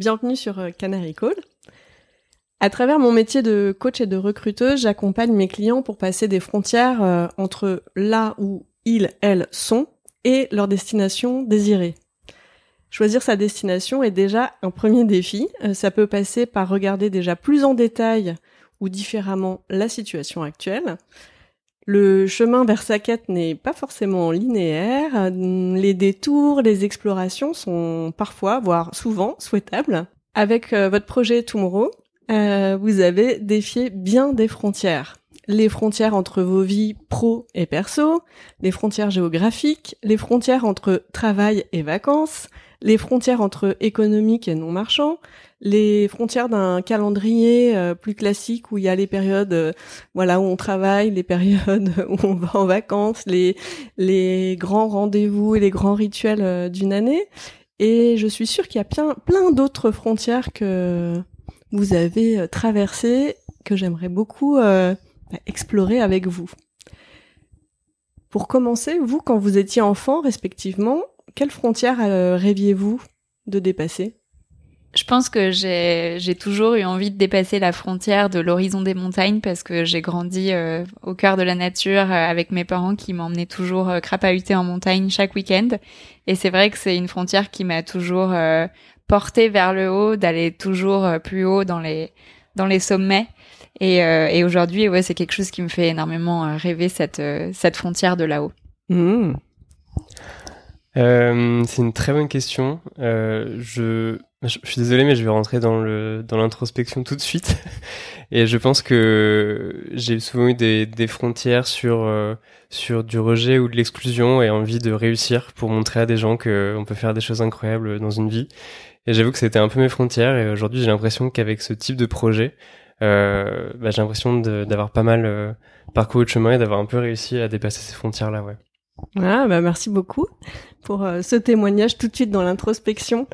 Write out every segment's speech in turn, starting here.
Bienvenue sur euh, Canary Call. À travers mon métier de coach et de recruteuse, j'accompagne mes clients pour passer des frontières euh, entre là où ils, elles sont et leur destination désirée. Choisir sa destination est déjà un premier défi. Euh, ça peut passer par regarder déjà plus en détail ou différemment la situation actuelle, le chemin vers sa quête n'est pas forcément linéaire. Les détours, les explorations sont parfois, voire souvent, souhaitables. Avec euh, votre projet Tomorrow, euh, vous avez défié bien des frontières. Les frontières entre vos vies pro et perso, les frontières géographiques, les frontières entre travail et vacances, les frontières entre économique et non marchand, les frontières d'un calendrier euh, plus classique où il y a les périodes euh, voilà où on travaille, les périodes où on va en vacances, les les grands rendez-vous et les grands rituels euh, d'une année. Et je suis sûre qu'il y a plein plein d'autres frontières que vous avez traversées que j'aimerais beaucoup explorer avec vous. Pour commencer, vous, quand vous étiez enfant, respectivement, quelles frontières rêviez-vous de dépasser? Je pense que j'ai toujours eu envie de dépasser la frontière de l'horizon des montagnes parce que j'ai grandi euh, au cœur de la nature euh, avec mes parents qui m'emmenaient toujours euh, crapahuter en montagne chaque week-end. Et c'est vrai que c'est une frontière qui m'a toujours euh, porté vers le haut, d'aller toujours plus haut dans les dans les sommets. Et, et aujourd'hui, ouais, c'est quelque chose qui me fait énormément rêver cette cette frontière de là-haut. Mmh. C'est une très bonne question. je je, suis désolé, mais je vais rentrer dans le dans l'introspection tout de suite. Et je pense que j'ai souvent eu des, des frontières sur euh, sur du rejet ou de l'exclusion et envie de réussir pour montrer à des gens qu'on peut faire des choses incroyables dans une vie. Et j'avoue que c'était un peu mes frontières. Et aujourd'hui, j'ai l'impression qu'avec ce type de projet, euh, bah, j'ai l'impression d'avoir pas mal euh, parcouru le chemin et d'avoir un peu réussi à dépasser ces frontières-là. Ouais. Ah, bah merci beaucoup pour euh, ce témoignage tout de suite dans l'introspection.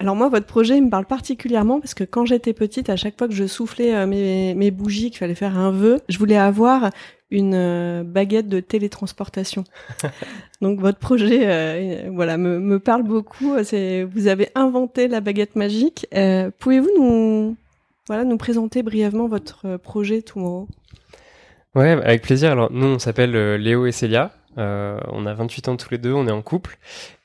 Alors moi, votre projet me parle particulièrement parce que quand j'étais petite, à chaque fois que je soufflais euh, mes, mes bougies, qu'il fallait faire un vœu, je voulais avoir une euh, baguette de télétransportation. Donc votre projet, voilà, me, me, parle beaucoup. C'est vous avez inventé la baguette magique. Pouvez-vous nous, voilà, nous présenter brièvement votre projet Tomorrow Ouais, avec plaisir. Alors nous, on s'appelle Léo et Célia. On a 28 ans tous les deux, on est en couple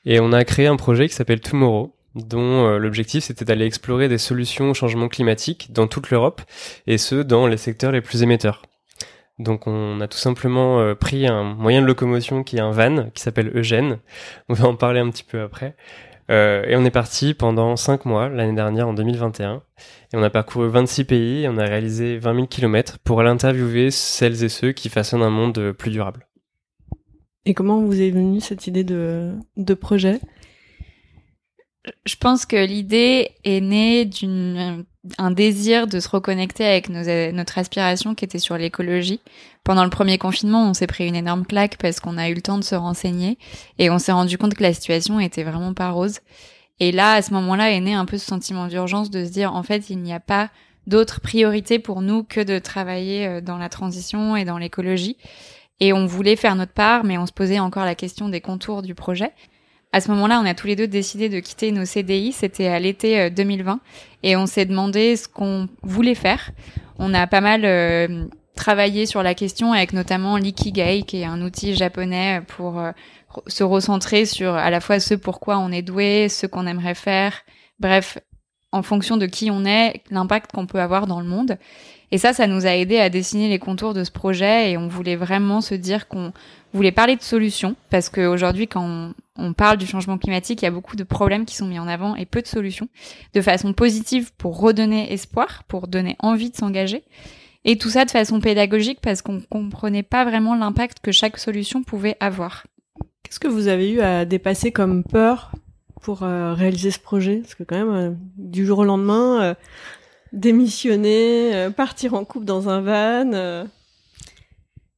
et on a créé un projet qui s'appelle Tomorrow dont euh, l'objectif c'était d'aller explorer des solutions au changement climatique dans toute l'Europe, et ce, dans les secteurs les plus émetteurs. Donc on a tout simplement euh, pris un moyen de locomotion qui est un van, qui s'appelle Eugène, on va en parler un petit peu après, euh, et on est parti pendant 5 mois l'année dernière, en 2021, et on a parcouru 26 pays, et on a réalisé 20 000 km pour aller interviewer celles et ceux qui façonnent un monde plus durable. Et comment vous est venue cette idée de, de projet? Je pense que l'idée est née d'un désir de se reconnecter avec notre aspiration qui était sur l'écologie. Pendant le premier confinement, on s'est pris une énorme claque parce qu'on a eu le temps de se renseigner et on s'est rendu compte que la situation était vraiment pas rose. Et là, à ce moment-là, est né un peu ce sentiment d'urgence de se dire, en fait, il n'y a pas d'autre priorité pour nous que de travailler euh, dans la transition et dans l'écologie. Et on voulait faire notre part, mais on se posait encore la question des contours du projet. À ce moment-là, on a tous les deux décidé de quitter nos CDI. C'était à l'été 2020 euh, et on s'est demandé ce qu'on voulait faire. On a pas mal euh, travaillé sur la question avec notamment l'ikigai, qui est un outil japonais pour euh, se recentrer sur à la fois ce pourquoi on est doué, ce qu'on aimerait faire. Bref, en fonction de qui on est, l'impact qu'on peut avoir dans le monde. Et ça, ça nous a aidé à dessiner les contours de ce projet et on voulait vraiment se dire qu'on voulait parler de solutions parce qu'aujourd'hui, quand on, parle du changement climatique, il y a beaucoup de problèmes qui sont mis en avant et peu de solutions de façon positive pour redonner espoir, pour donner envie de s'engager. Et tout ça de façon pédagogique parce qu'on comprenait pas vraiment l'impact que chaque solution pouvait avoir. Qu'est-ce que vous avez eu à dépasser comme peur pour euh, réaliser ce projet? Parce que quand même, euh, du jour au lendemain, euh, démissionner, partir en couple dans un van.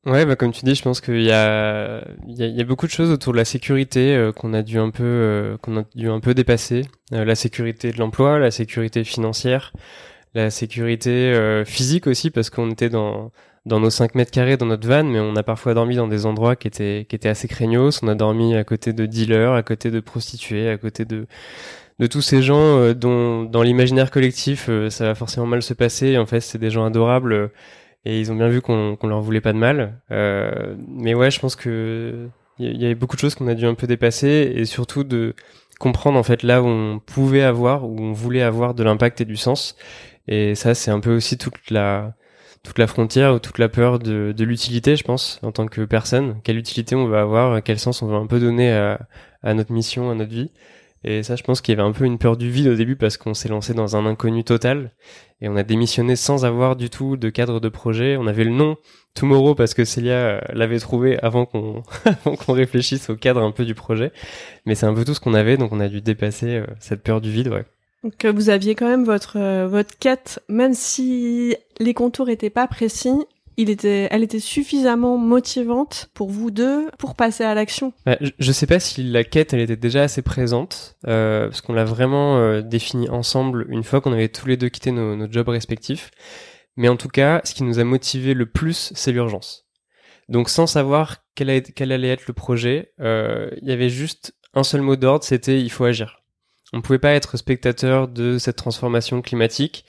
Ouais, bah comme tu dis, je pense qu'il y a, y, a, beaucoup de choses autour de la sécurité qu'on a dû un peu, qu'on a dû un peu dépasser. la sécurité de l'emploi, la sécurité financière, la sécurité physique aussi, parce qu'on était dans dans nos 5 mètres carrés dans notre van, mais on a parfois dormi dans des endroits qui étaient, qui étaient assez craignos. On a dormi à côté de dealers, à côté de prostituées, à côté de, de tous ces gens euh, dont, dans l'imaginaire collectif, euh, ça va forcément mal se passer. En fait, c'est des gens adorables euh, et ils ont bien vu qu'on qu'on leur voulait pas de mal. mais ouais, je pense que il y, avait beaucoup de choses qu'on a dû un peu dépasser et surtout de comprendre en fait là où on pouvait avoir, où on voulait avoir de l'impact et du sens. Et ça, c'est un peu aussi toute la toute la frontière ou toute la peur de, de l'utilité, je pense, en tant que personne. Quelle utilité on va avoir, quel sens on va un peu donner à, à notre mission, à notre vie. Et ça, je pense qu'il y avait un peu une peur du vide au début parce qu'on s'est lancé dans un inconnu total et on a démissionné sans avoir du tout de cadre de projet. On avait le nom Tomorrow parce que Célia l'avait trouvé avant qu'on réfléchisse au cadre un peu du projet. Mais c'est un peu tout ce qu'on avait, donc on a dû dépasser euh, cette peur du vide, ouais. Donc euh, vous aviez quand même votre euh, votre quête, même si les contours étaient pas précis, elle était suffisamment motivante pour vous deux pour passer à l'action. Bah, je, je, sais pas si la quête elle était déjà assez présente euh, parce qu'on l'a vraiment euh, définie ensemble une fois qu'on avait tous les deux quitté nos, jobs respectifs. Mais en tout cas, ce qui nous a motivé le plus, c'est l'urgence. Donc sans savoir quel, quel, allait être le projet, il y avait juste un seul mot d'ordre, c'était il faut agir. On ne pouvait pas être spectateur de cette transformation climatique.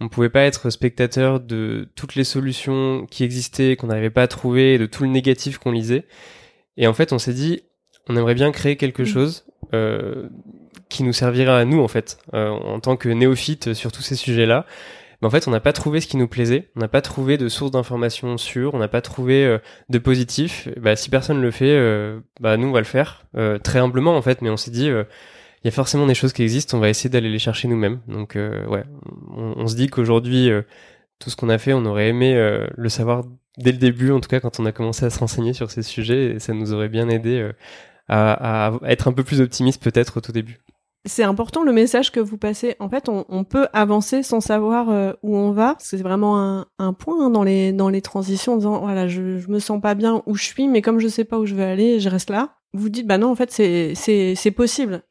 On ne pouvait pas être spectateur de toutes les solutions qui existaient, qu'on n'arrivait pas à trouver, de tout le négatif qu'on lisait. Et en fait, on s'est dit, on aimerait bien créer quelque chose euh, qui nous servira à nous, en fait, euh, en tant que néophytes sur tous ces sujets-là. Mais en fait, on n'a pas trouvé ce qui nous plaisait, on n'a pas trouvé de source d'information sûre, on n'a pas trouvé euh, de positif. Bah, si personne le fait, bah nous on va le faire très humblement en fait. Mais on s'est dit, y a forcément des choses qui existent, on va essayer d'aller les chercher nous-mêmes. Donc euh, ouais, on, se dit qu'aujourd'hui, euh, tout ce qu'on a fait, on aurait aimé euh, le savoir dès le début, en tout cas quand on a commencé à se renseigner sur ces sujets, et ça nous aurait bien aidé à, être un peu plus optimiste peut-être au tout début. C'est important le message que vous passez. En fait, on, peut avancer sans savoir où on va. C'est vraiment un, point hein, dans les dans les transitions, en disant voilà, je, je me sens pas bien où je suis, mais comme je sais pas où je vais aller, je reste là. Vous dites bah non, en fait, c'est possible.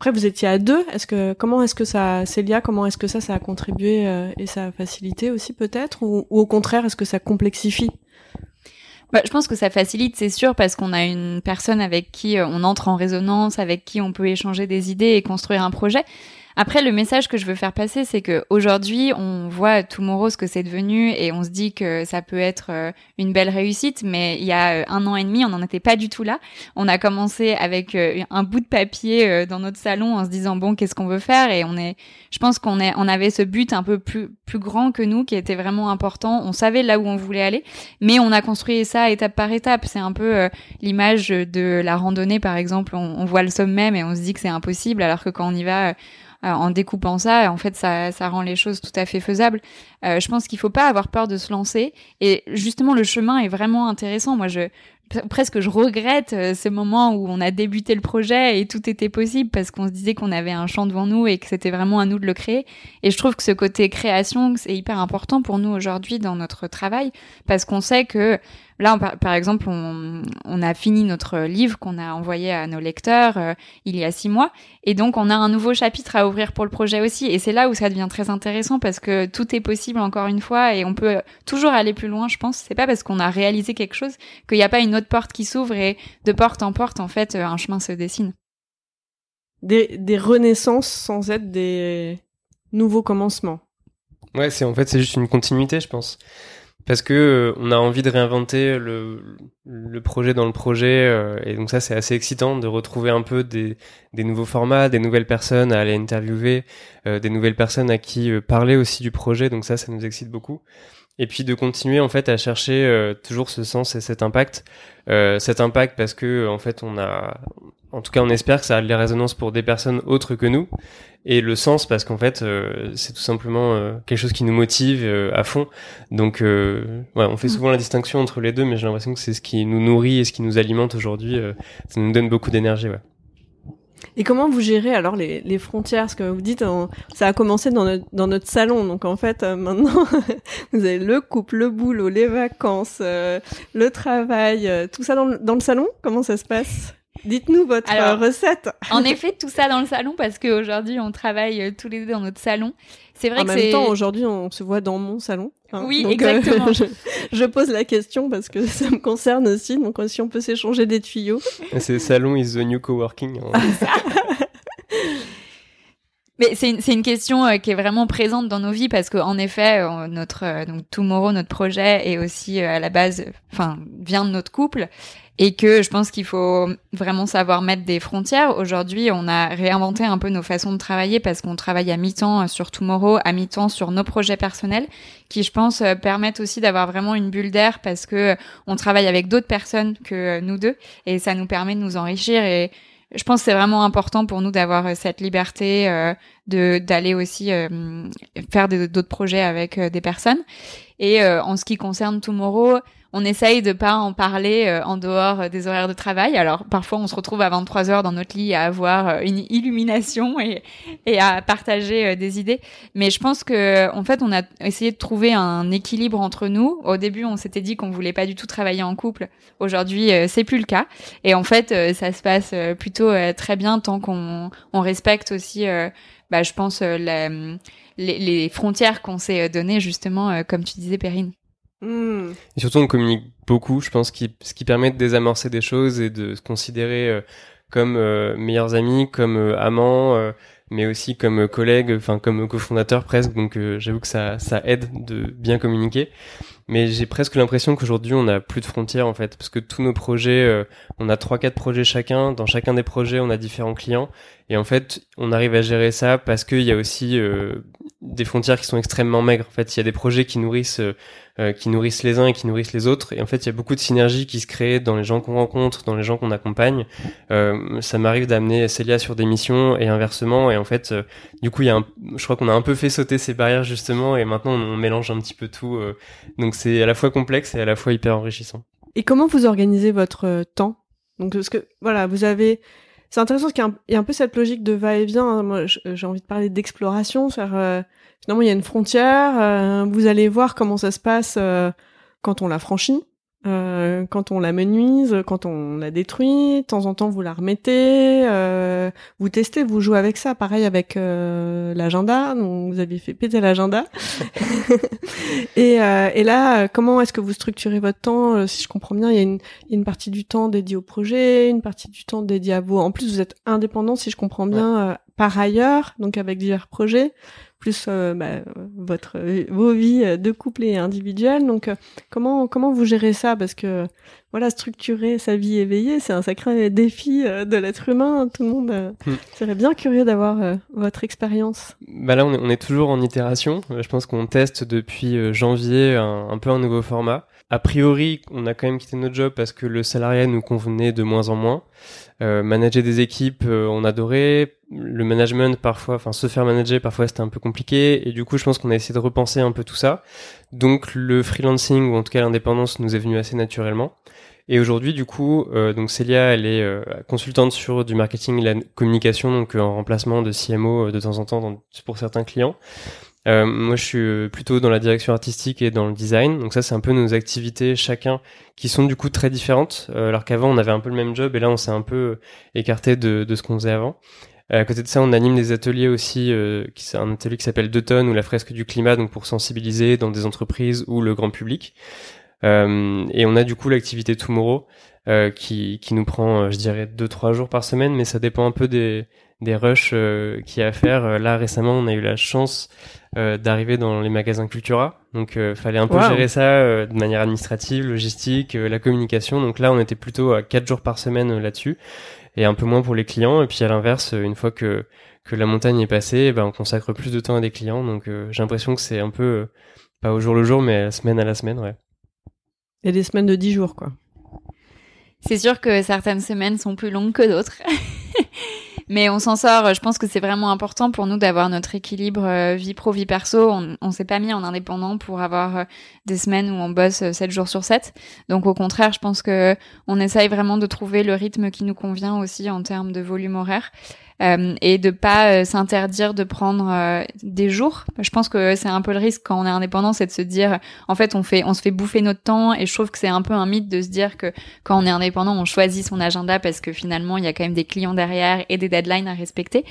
Après, vous étiez à deux. Est-ce que comment est-ce que ça, Célia, comment est-ce que ça, ça a contribué euh, et ça a facilité aussi peut-être, ou, au contraire, est-ce que ça complexifie? Bah, je pense que ça facilite, c'est sûr, parce qu'on a une personne avec qui euh, on entre en résonance, avec qui on peut échanger des idées et construire un projet. Après, le message que je veux faire passer, c'est que aujourd'hui, on voit Tomorrow ce que c'est devenu et on se dit que ça peut être euh, une belle réussite. Mais il y a euh, un an et demi, on n'en était pas du tout là. On a commencé avec euh, un bout de papier dans notre salon en se disant bon, qu'est-ce qu'on veut faire? Et on est, je pense qu'on est, on avait ce but un peu plus plus grand que nous qui était vraiment important. On savait là où on voulait aller, mais on a construit ça étape par étape. C'est un peu l'image de la randonnée, par exemple. On, on voit le sommet, mais on se dit que c'est impossible, alors que quand on y va en découpant ça, en fait, ça, ça rend les choses tout à fait faisables. Euh, je pense qu'il faut pas avoir peur de se lancer. Et justement, le chemin est vraiment intéressant. Moi, je presque je regrette euh, ces moments où on a débuté le projet et tout était possible parce qu'on se disait qu'on avait un champ devant nous et que c'était vraiment à nous de le créer. Et je trouve que ce côté création, c'est hyper important pour nous aujourd'hui dans notre travail parce qu'on sait que Là, par exemple, on, on, a fini notre livre qu'on a envoyé à nos lecteurs euh, il y a six mois, et donc on a un nouveau chapitre à ouvrir pour le projet aussi. Et c'est là où ça devient très intéressant parce que tout est possible encore une fois, et on peut toujours aller plus loin. Je pense c'est pas parce qu'on a réalisé quelque chose qu'il n'y a pas une autre porte qui s'ouvre et de porte en porte, en fait, un chemin se dessine. Des, des renaissances sans être des nouveaux commencements. Ouais, c'est en fait c'est juste une continuité, je pense parce que euh, on a envie de réinventer le, le projet dans le projet euh, et donc ça c'est assez excitant de retrouver un peu des, des nouveaux formats, des nouvelles personnes à aller interviewer, euh, des nouvelles personnes à qui parler aussi du projet donc ça ça nous excite beaucoup. Et puis de continuer en fait à chercher toujours ce sens et cet impact cet impact parce que en fait on a en tout cas, on espère que ça a les résonances pour des personnes autres que nous. Et le sens, parce qu'en fait, euh, c'est tout simplement euh, quelque chose qui nous motive euh, à fond. Donc, ouais, on fait mm. souvent la distinction entre les deux, mais j'ai l'impression que c'est ce qui nous nourrit et ce qui nous alimente aujourd'hui. ça nous donne beaucoup d'énergie, ouais. Et comment vous gérez alors les, les frontières? Parce que vous dites, ça a commencé dans notre, dans notre salon. Donc en fait, maintenant, vous avez le couple, le boulot, les vacances, le travail, tout ça dans, dans le salon? Comment ça se passe? Dites-nous votre recette. en effet, tout ça dans le salon parce qu'aujourd'hui, on travaille euh, tous les deux dans notre salon. C'est vrai en même temps, aujourd'hui, on se voit dans mon salon. Hein. oui, euh, exactement. je, pose la question parce que ça me concerne aussi. Donc, si on peut s'échanger des tuyaux. C'est salon is the new coworking. Hein. Mais c'est une, une, question euh, qui est vraiment présente dans nos vies parce qu'en effet, notre donc Tomorrow, notre projet est aussi à la base, enfin, vient de notre couple et que je pense qu'il faut vraiment savoir mettre des frontières. Aujourd'hui, on a réinventé un peu nos façons de travailler parce qu'on travaille à mi-temps sur Tomorrow, à mi-temps sur nos projets personnels, qui je pense euh, permettent aussi d'avoir vraiment une bulle d'air parce que on travaille avec d'autres personnes que nous deux et ça nous permet de nous enrichir et je pense que c'est vraiment important pour nous d'avoir euh, cette liberté euh, de d'aller aussi faire d'autres projets avec des personnes. Et en ce qui concerne Tomorrow, on essaye de pas en parler euh, en dehors euh, des horaires de travail. Alors parfois on se retrouve à 23 heures dans notre lit à avoir euh, une illumination et, et à partager des idées. Mais je pense que en fait on a essayé de trouver un équilibre entre nous. Au début on s'était dit qu'on voulait pas du tout travailler en couple. Aujourd'hui c'est plus le cas. Et en fait ça se passe plutôt très bien tant qu'on on respecte aussi. bah, je pense les, les, frontières qu'on s'est données justement, comme tu disais, Perrine. Hmm. Et surtout, on communique beaucoup, je pense, qui, ce qui permet de désamorcer des choses et de se considérer euh, comme euh, meilleurs amis, comme euh, amants, mais aussi comme collègues, enfin comme cofondateurs presque. Donc, j'avoue que ça, ça aide de bien communiquer. Mais j'ai presque l'impression qu'aujourd'hui, on n'a plus de frontières en fait, parce que tous nos projets, on a trois, quatre projets chacun. Dans chacun des projets, on a différents clients, et en fait, on arrive à gérer ça parce qu'il y a aussi des frontières qui sont extrêmement maigres. En fait, il y a des projets qui nourrissent euh, qui nourrissent les uns et qui nourrissent les autres. Et en fait, il y a beaucoup de synergies qui se créent dans les gens qu'on rencontre, dans les gens qu'on accompagne. Euh, ça m'arrive d'amener Célia sur des missions et inversement. Et en fait, euh, du coup, il y a un, je crois qu'on a un peu fait sauter ces barrières justement. Et maintenant, on, mélange un petit peu tout. donc, c'est à la fois complexe et à la fois hyper enrichissant. Et comment vous organisez votre temps? Donc, parce que voilà, vous avez c'est intéressant parce qu'il y, a un peu cette logique de va-et-vient. Hein. Moi, j'ai envie de parler d'exploration, faire finalement il y a une frontière, euh, vous allez voir comment ça se passe euh, quand on la franchit, euh, quand on la menuise, quand on la détruit, de temps en temps vous la remettez, vous testez, vous jouez avec ça, pareil avec l'agenda, donc vous avez fait péter l'agenda. et, et là, comment est-ce que vous structurez votre temps Si je comprends bien, il y, a une, il y a une partie du temps dédié au projet, une partie du temps dédié à vous. En plus, vous êtes indépendant, si je comprends bien, par ailleurs, donc avec divers projets plus euh, bah, votre vos vies de couple et individuelles. Donc euh, comment comment vous gérez ça? Parce que voilà structurer sa vie éveillée, c'est un sacré défi euh, de l'être humain. Tout le monde hmm. serait bien curieux d'avoir votre expérience. Bah là on est, on est, toujours en itération. Je pense qu'on teste depuis janvier un, un, peu un nouveau format. A priori, on a quand même quitté notre job parce que le salariat nous convenait de moins en moins. Euh, manager des équipes, euh, on adorait. Le management, parfois, enfin se faire manager, parfois c'était un peu compliqué. Et du coup, je pense qu'on a essayé de repenser un peu tout ça. Donc le freelancing ou en tout cas l'indépendance nous est venu assez naturellement. Et aujourd'hui, du coup, euh, donc Célia, elle est consultante sur du marketing et la communication, donc en remplacement de CMO de temps en temps pour certains clients. Euh, moi, je suis euh, plutôt dans la direction artistique et dans le design. Donc ça, c'est un peu nos activités chacun qui sont du coup très différentes. Euh, alors qu'avant, on avait un peu le même job et là, on s'est un peu écarté de, de ce qu'on faisait avant. À côté de ça, on anime des ateliers aussi, euh, qui c'est un atelier qui s'appelle Deux tonnes ou la fresque du climat, donc pour sensibiliser dans des entreprises ou le grand public. et on a du coup l'activité Tomorrow qui, qui nous prend, je dirais, deux trois jours par semaine, mais ça dépend un peu des, des rushs euh, qu'il y a à faire. Là récemment, on a eu la chance d'arriver dans les magasins Cultura, donc fallait un peu gérer ça de manière administrative, logistique, la communication. Donc là, on était plutôt à quatre jours par semaine là-dessus et un peu moins pour les clients. Et puis à l'inverse, une fois que que la montagne est passée, eh ben on consacre plus de temps à des clients. Donc euh, j'ai l'impression que c'est un peu euh, pas au jour le jour, mais semaine à la semaine, ouais. Et des semaines de 10 jours, quoi. C'est sûr que certaines semaines sont plus longues que d'autres. Mais on s'en sort. Je pense que c'est vraiment important pour nous d'avoir notre équilibre euh, vie pro vie perso. On, s'est pas mis en indépendant pour avoir euh, des semaines où on bosse 7 euh, jours sur 7. Donc au contraire, je pense que on essaye vraiment de trouver le rythme qui nous convient aussi en termes de volume horaire. Euh, et de pas s'interdire de prendre des jours. Je pense que c'est un peu le risque quand on est indépendant, c'est de se dire, en fait, on fait, on se fait bouffer notre temps. Et je trouve que c'est un peu un mythe de se dire que quand on est indépendant, on choisit son agenda parce que finalement, il y a quand même des clients derrière et des deadlines à respecter.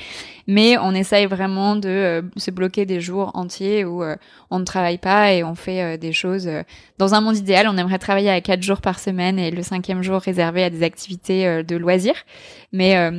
Mais on essaye vraiment de euh, se bloquer des jours entiers où euh, on ne travaille pas et on fait euh, des choses. Dans un monde idéal, on aimerait travailler à quatre jours par semaine et le cinquième jour réservé à des activités de loisirs. Mais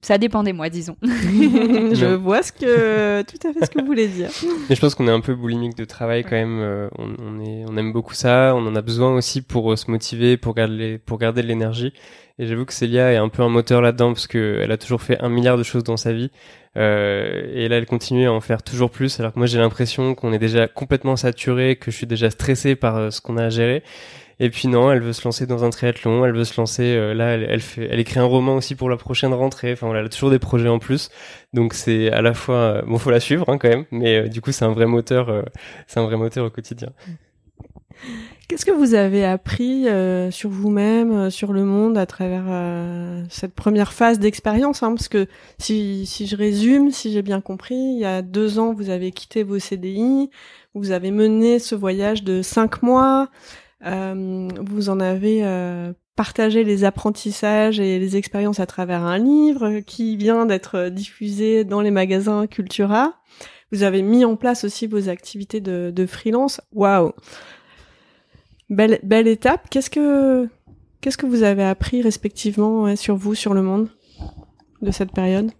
ça dépend des mois, disons. je vois ce que tout à fait ce que vous voulez dire. Mais je pense qu'on est un peu boulimique de travail quand même. on, on, est, on aime beaucoup ça. On en a besoin aussi pour se motiver, pour garder, pour garder de l'énergie. Et j'avoue que Célia est un peu un moteur là-dedans parce qu'elle a toujours fait un milliard de choses dans sa vie. Euh, et là, elle continue à en faire toujours plus. Alors que moi, j'ai l'impression qu'on est déjà complètement saturé, que je suis déjà stressé par euh, ce qu'on a à gérer. Et puis non, elle veut se lancer dans un triathlon, elle veut se lancer. Euh, là, elle, elle, fait, elle écrit un roman aussi pour la prochaine rentrée. Enfin, voilà, elle a toujours des projets en plus. Donc c'est à la fois, euh, bon, faut la suivre hein, quand même, mais du coup, c'est un vrai moteur. c'est un vrai moteur au quotidien. Qu'est-ce que vous avez appris euh, sur vous-même, euh, sur le monde à travers euh, cette première phase d'expérience hein, Parce que si, si je résume, si j'ai bien compris, il y a deux ans, vous avez quitté vos CDI, vous avez mené ce voyage de cinq mois, vous en avez partagé les apprentissages et les expériences à travers un livre qui vient d'être diffusé dans les magasins Cultura. Vous avez mis en place aussi vos activités de, de freelance. Waouh Belle, belle étape. Qu'est-ce que, qu'est-ce que vous avez appris respectivement sur vous, sur le monde de cette période?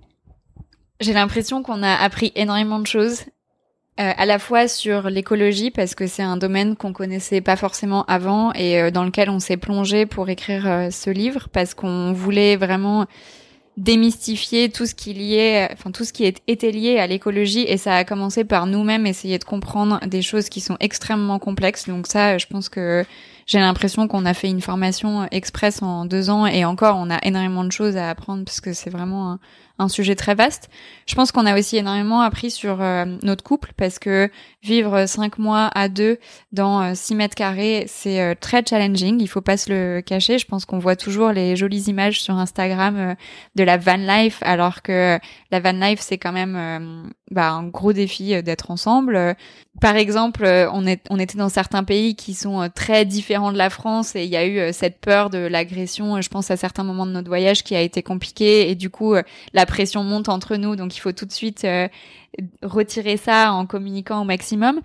J'ai l'impression qu'on a appris énormément de choses. Euh, à la fois sur l'écologie parce que c'est un domaine qu'on connaissait pas forcément avant et euh, dans lequel on s'est plongé pour écrire euh, ce livre parce qu'on voulait vraiment démystifier tout ce qui liait, enfin tout ce qui était lié à l'écologie et ça a commencé par nous-mêmes essayer de comprendre des choses qui sont extrêmement complexes. Donc ça, je pense que j'ai l'impression qu'on a fait une formation express en deux ans et encore on a énormément de choses à apprendre parce que c'est vraiment un sujet très vaste. Je pense qu'on a aussi énormément appris sur euh, notre couple parce que vivre cinq mois à deux dans euh, six mètres carrés, c'est euh, très challenging. Il faut pas se le cacher. Je pense qu'on voit toujours les jolies images sur Instagram de la van life, alors que la van life c'est quand même bah, un gros défi d'être ensemble. Par exemple, on, est, on était dans certains pays qui sont très différents de la France et il y a eu cette peur de l'agression. Je pense à certains moments de notre voyage qui a été compliqué et du coup la pression monte entre nous, donc il faut tout de suite euh, retirer ça en communiquant au maximum.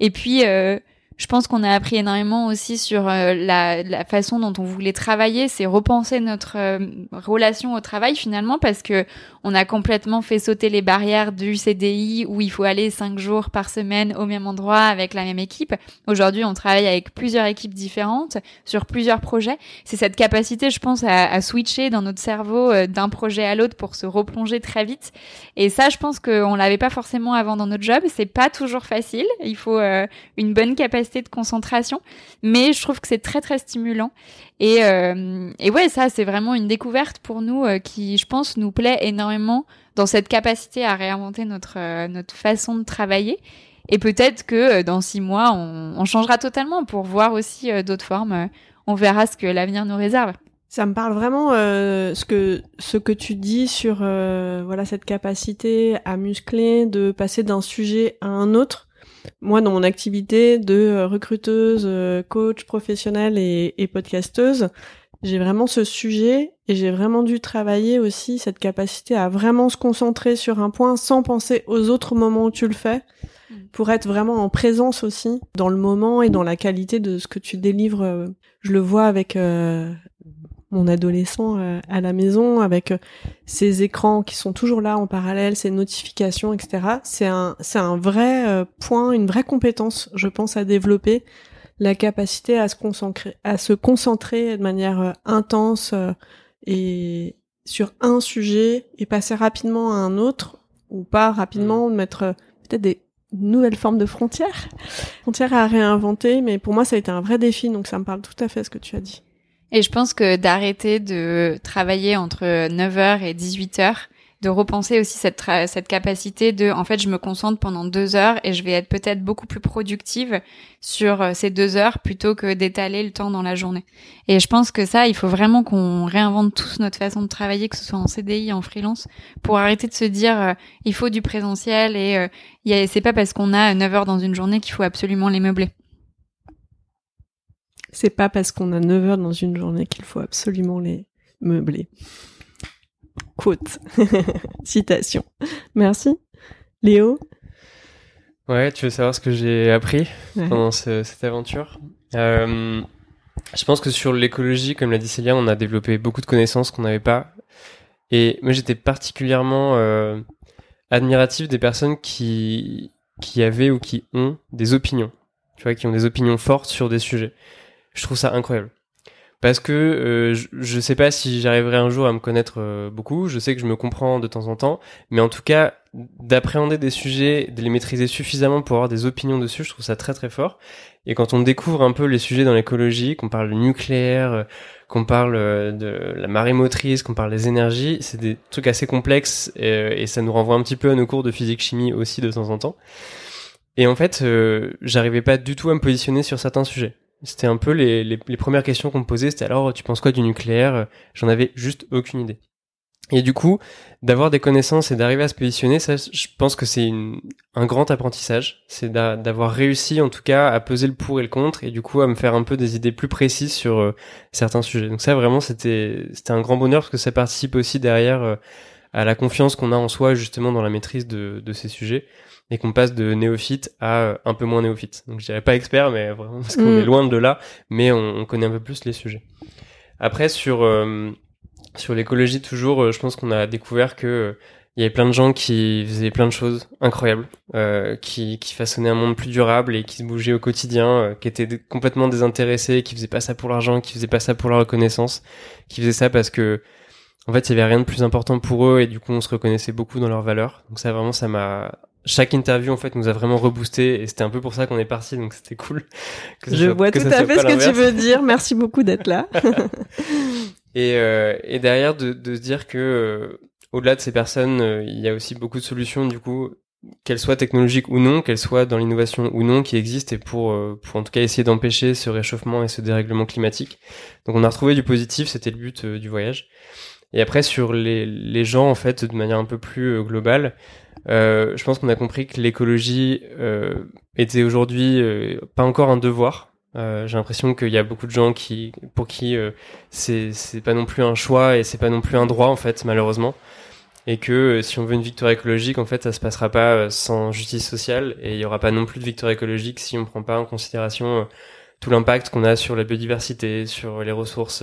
Et puis, euh, je pense qu'on a appris énormément aussi sur euh, la, la, façon dont on voulait travailler, c'est repenser notre euh, relation au travail finalement parce que on a complètement fait sauter les barrières du CDI où il faut aller cinq jours par semaine au même endroit avec la même équipe. Aujourd'hui, on travaille avec plusieurs équipes différentes sur plusieurs projets. C'est cette capacité, je pense, à, à switcher dans notre cerveau euh, d'un projet à l'autre pour se replonger très vite. Et ça, je pense qu'on l'avait pas forcément avant dans notre job. C'est pas toujours facile. Il faut une bonne capacité de concentration, mais je trouve que c'est très très stimulant. Et, euh, et ouais, ça c'est vraiment une découverte pour nous euh, qui, je pense, nous plaît énormément dans cette capacité à réinventer notre euh, notre façon de travailler. Et peut-être que dans six mois, on, changera totalement pour voir aussi d'autres formes. on verra ce que l'avenir nous réserve. Ça me parle vraiment ce que ce que tu dis sur voilà cette capacité à muscler, de passer d'un sujet à un autre moi, dans mon activité de euh, recruteuse, euh, coach professionnelle et, et podcasteuse, j'ai vraiment ce sujet et j'ai vraiment dû travailler aussi cette capacité à vraiment se concentrer sur un point sans penser aux autres moments où tu le fais. Mm. pour être vraiment en présence aussi dans le moment et dans la qualité de ce que tu délivres. Je le vois avec mon adolescent euh, à la maison avec euh, ces écrans qui sont toujours là en parallèle, ces notifications, etc. C'est un, c'est un vrai euh, point, une vraie compétence, je pense, à développer la capacité à se concentrer, à se concentrer de manière intense et sur un sujet et passer rapidement à un autre ou pas rapidement, mmh. mettre peut-être des nouvelles formes de frontières, frontières à réinventer. Mais pour moi, ça a été un vrai défi, donc ça me parle tout à fait ce que tu as dit. Et je pense que d'arrêter de travailler entre 9h et 18h, de repenser aussi cette, cette capacité de, en fait, je me concentre pendant deux heures et je vais être peut-être beaucoup plus productive sur euh, ces deux heures plutôt que d'étaler le temps dans la journée. Et je pense que ça, il faut vraiment qu'on réinvente tous notre façon de travailler, que ce soit en CDI, en freelance, pour arrêter de se dire, euh, il faut du présentiel et euh, c'est pas parce qu'on a 9 heures dans une journée qu'il faut absolument les meubler. C'est pas parce qu'on a 9 heures dans une journée qu'il faut absolument les meubler. Quote. Citation. Merci. Léo? Ouais, tu veux savoir ce que j'ai appris pendant cette aventure? Euh, Je pense que sur l'écologie, comme l'a dit Célia, on a développé beaucoup de connaissances qu'on n'avait pas. Et moi, j'étais particulièrement euh, admiratif des personnes qui, qui avaient ou qui ont des opinions. Tu vois, qui ont des opinions fortes sur des sujets. Je trouve ça incroyable. Parce que euh, je, ne sais pas si j'arriverai un jour à me connaître euh, beaucoup, je sais que je me comprends de temps en temps, mais en tout cas, d'appréhender des sujets, de les maîtriser suffisamment pour avoir des opinions dessus, je trouve ça très très fort. Et quand on découvre un peu les sujets dans l'écologie, qu'on parle nucléaire, euh, qu'on parle de la marée motrice, qu'on parle des énergies, c'est des trucs assez complexes et, ça nous renvoie un petit peu à nos cours de physique-chimie aussi de temps en temps. Et en fait, j'arrivais pas du tout à me positionner sur certains sujets. C'était un peu les, les, premières questions qu'on me posait, c'était alors tu penses quoi du nucléaire J'en avais juste aucune idée. Et du coup, d'avoir des connaissances et d'arriver à se positionner, ça, je pense que c'est un grand apprentissage. C'est d'avoir réussi, en tout cas, à peser le pour et le contre, et du coup, à me faire un peu des idées plus précises sur euh, certains sujets. Donc ça, vraiment, c'était un grand bonheur parce que ça participe aussi derrière euh, à la confiance qu'on a en soi, justement, dans la maîtrise de, de ces sujets et qu'on passe de néophyte à euh, un peu moins néophyte. Donc je dirais pas expert, mais vraiment parce qu'on mm. est loin de là, mais on, connaît un peu plus les sujets. Après sur euh, sur l'écologie toujours, euh, je pense qu'on a découvert que il y avait plein de gens qui faisaient plein de choses incroyables, qui, qui façonnaient un monde plus durable et qui se bougeaient au quotidien, qui étaient complètement désintéressés, qui faisaient pas ça pour l'argent, qui faisaient pas ça pour la reconnaissance, qui faisaient ça parce que en fait, il y avait rien de plus important pour eux et du coup, on se reconnaissait beaucoup dans leurs valeurs. Donc ça, vraiment, ça m'a chaque interview en fait nous a vraiment reboosté et c'était un peu pour ça qu'on est parti donc c'était cool. Je vois tout à fait ce que tu veux dire. Merci beaucoup d'être là. et, euh, et derrière de, de se dire que euh, au-delà de ces personnes, euh, il y a aussi beaucoup de solutions du coup qu'elles soient technologiques ou non, qu'elles soient dans l'innovation ou non, qui existent et pour, euh, pour en tout cas essayer d'empêcher ce réchauffement et ce dérèglement climatique. Donc on a retrouvé du positif, c'était le but du voyage. Et après sur les, les gens en fait de manière un peu plus globale, euh, je pense qu'on a compris que l'écologie euh, était aujourd'hui euh, pas encore un devoir. Euh, j'ai l'impression qu'il y a beaucoup de gens qui, pour qui euh, c'est pas non plus un choix et c'est pas non plus un droit en fait malheureusement. Et que si on veut une victoire écologique, en fait, ça se passera pas sans justice sociale et il y aura pas non plus de victoire écologique si on prend pas en considération tout l'impact qu'on a sur la biodiversité, sur les ressources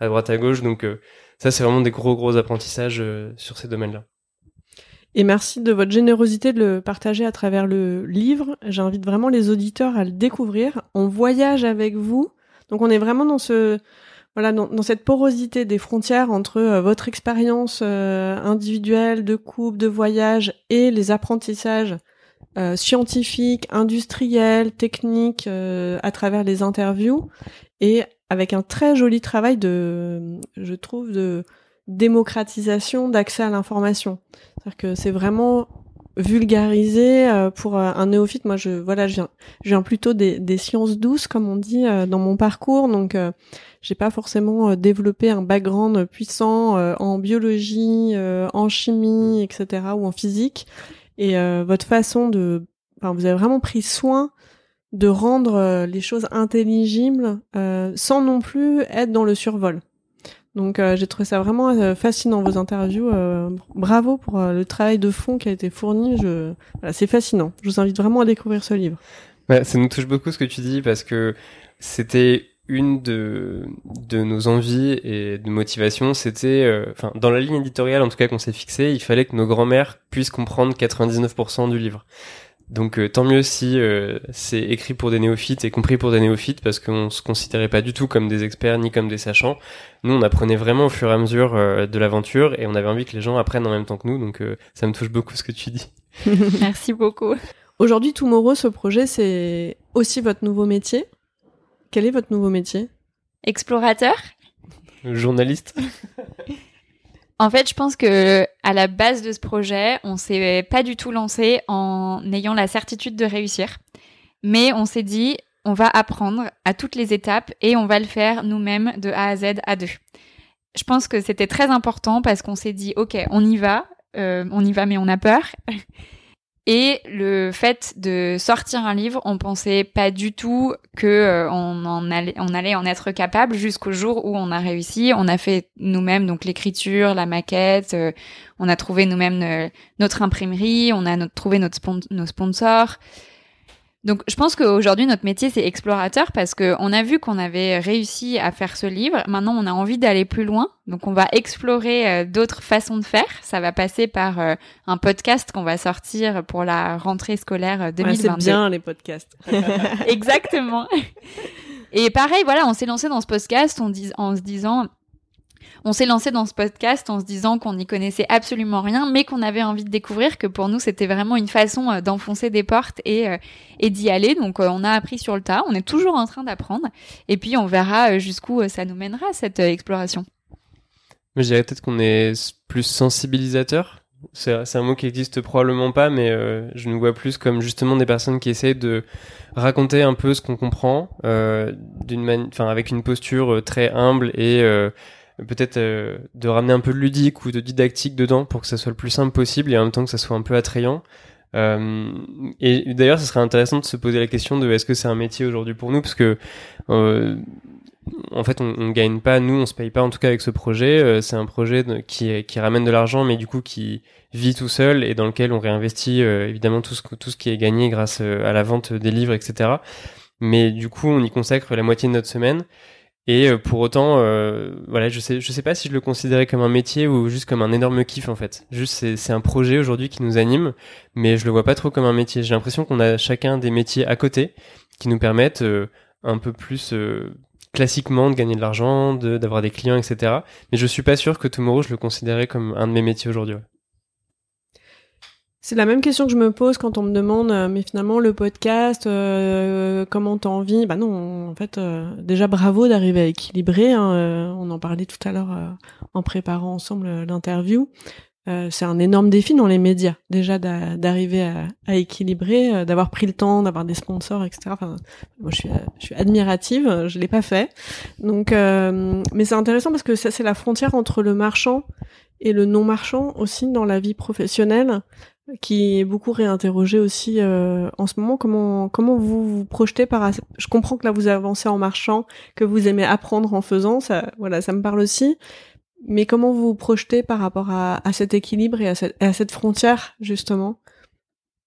à droite à gauche. Donc ça, c'est vraiment des gros gros apprentissages sur ces domaines-là. Et merci de votre générosité de le partager à travers le livre. J'invite vraiment les auditeurs à le découvrir. On voyage avec vous. Donc on est vraiment dans ce voilà dans, cette porosité des frontières entre euh, votre expérience euh, individuelle de couple, de voyage et les apprentissages euh, scientifiques, industriels, techniques à travers les interviews et avec un très joli travail de je trouve de démocratisation d'accès à l'information. C'est-à-dire que c'est vraiment vulgarisé euh, pour euh, un néophyte. Moi, je voilà, je viens, je viens plutôt des, des sciences douces, comme on dit euh, dans mon parcours. Donc, j'ai pas forcément développé un background puissant en biologie, en chimie, etc. ou en physique. Et votre façon de, enfin, vous avez vraiment pris soin de rendre les choses intelligibles sans non plus être dans le survol. Donc j'ai trouvé ça vraiment fascinant vos interviews. bravo pour le travail de fond qui a été fourni. Je... Voilà, c'est fascinant. Je vous invite vraiment à découvrir ce livre. Ouais, ça nous touche beaucoup ce que tu dis parce que c'était une de, de nos envies et de motivation, c'était, euh, enfin, dans la ligne éditoriale en tout cas qu'on s'est fixé, il fallait que nos grands-mères puissent comprendre 99% du livre. Donc euh, tant mieux si euh, c'est écrit pour des néophytes et compris pour des néophytes parce qu'on se considérait pas du tout comme des experts ni comme des sachants. Nous on apprenait vraiment au fur et à mesure de l'aventure et on avait envie que les gens apprennent en même temps que nous. Donc ça me touche beaucoup ce que tu dis. Merci beaucoup. Aujourd'hui Tomorrow, ce projet c'est aussi votre nouveau métier? Quel est votre nouveau métier? Explorateur? Journaliste En fait, je pense que à la base de ce projet, on s'est pas du tout lancé en ayant la certitude de réussir, mais on s'est dit on va apprendre à toutes les étapes et on va le faire nous-mêmes de A à Z à deux. Je pense que c'était très important parce qu'on s'est dit ok, on y va, euh, on y va mais on a peur. Et le fait de sortir un livre, on pensait pas du tout que euh, on allait en être capable jusqu'au jour où on a réussi. On a fait nous-mêmes donc l'écriture, la maquette, euh, on a trouvé nous-mêmes euh, notre imprimerie, on a trouvé notre nos sponsors. Donc, je pense qu'aujourd'hui, notre métier, c'est explorateur parce qu'on a vu qu'on avait réussi à faire ce livre. Maintenant, on a envie d'aller plus loin. Donc, on va explorer euh, d'autres façons de faire. Ça va passer par euh, un podcast qu'on va sortir pour la rentrée scolaire 2022. Ouais, c'est bien, les podcasts. Exactement. Et pareil, voilà, on s'est lancé dans ce podcast en se disant, on s'est lancé dans ce podcast en se disant qu'on n'y connaissait absolument rien, mais qu'on avait envie de découvrir, que pour nous c'était vraiment une façon euh, d'enfoncer des portes et, euh, d'y aller. Donc euh, on a appris sur le tas, on est toujours en train d'apprendre, et puis on verra jusqu'où ça nous mènera cette exploration. je dirais peut-être qu'on est plus sensibilisateur. C'est un mot qui existe probablement pas, mais je nous vois plus comme justement des personnes qui essayent de raconter un peu ce qu'on comprend, d'une enfin avec une posture très humble et peut-être euh, de ramener un peu de ludique ou de didactique dedans pour que ça soit le plus simple possible et en même temps que ça soit un peu attrayant. Euh, et d'ailleurs, ce serait intéressant de se poser la question de est-ce que c'est un métier aujourd'hui pour nous? Parce que euh, en fait, on, on gagne pas, nous, on se paye pas en tout cas avec ce projet. C'est un projet qui, qui ramène de l'argent, mais du coup qui vit tout seul et dans lequel on réinvestit évidemment tout ce, tout ce qui est gagné grâce à la vente des livres, etc. Mais du coup, on y consacre la moitié de notre semaine. Et euh, pour autant, euh, voilà, je sais, je sais pas si je le considérais comme un métier ou juste comme un énorme kiff en fait. Juste, c'est, un projet aujourd'hui qui nous anime, mais je le vois pas trop comme un métier. J'ai l'impression qu'on a chacun des métiers à côté qui nous permettent euh, un peu plus classiquement de gagner de l'argent, de, d'avoir des clients, etc. Mais je suis pas sûr que Tomorrow je le considérais comme un de mes métiers aujourd'hui. C'est la même question que je me pose quand on me demande, euh, mais finalement le podcast, euh, comment t'as envie Bah non, en fait, euh, déjà bravo d'arriver à équilibrer. Hein, on en parlait tout à l'heure en préparant ensemble l'interview. c'est un énorme défi dans les médias, déjà d'arriver à, à, équilibrer, d'avoir pris le temps, d'avoir des sponsors, etc. Enfin, moi, je suis, je suis admirative, je l'ai pas fait. Donc, mais c'est intéressant parce que ça, c'est la frontière entre le marchand et le non marchand aussi dans la vie professionnelle qui est beaucoup réinterrogé aussi euh, en ce moment. Comment comment vous vous projetez par Je comprends que là vous avancez en marchant, que vous aimez apprendre en faisant, ça voilà, ça me parle aussi. Mais comment vous vous projetez par rapport à, à cet équilibre et à cette, à cette frontière justement?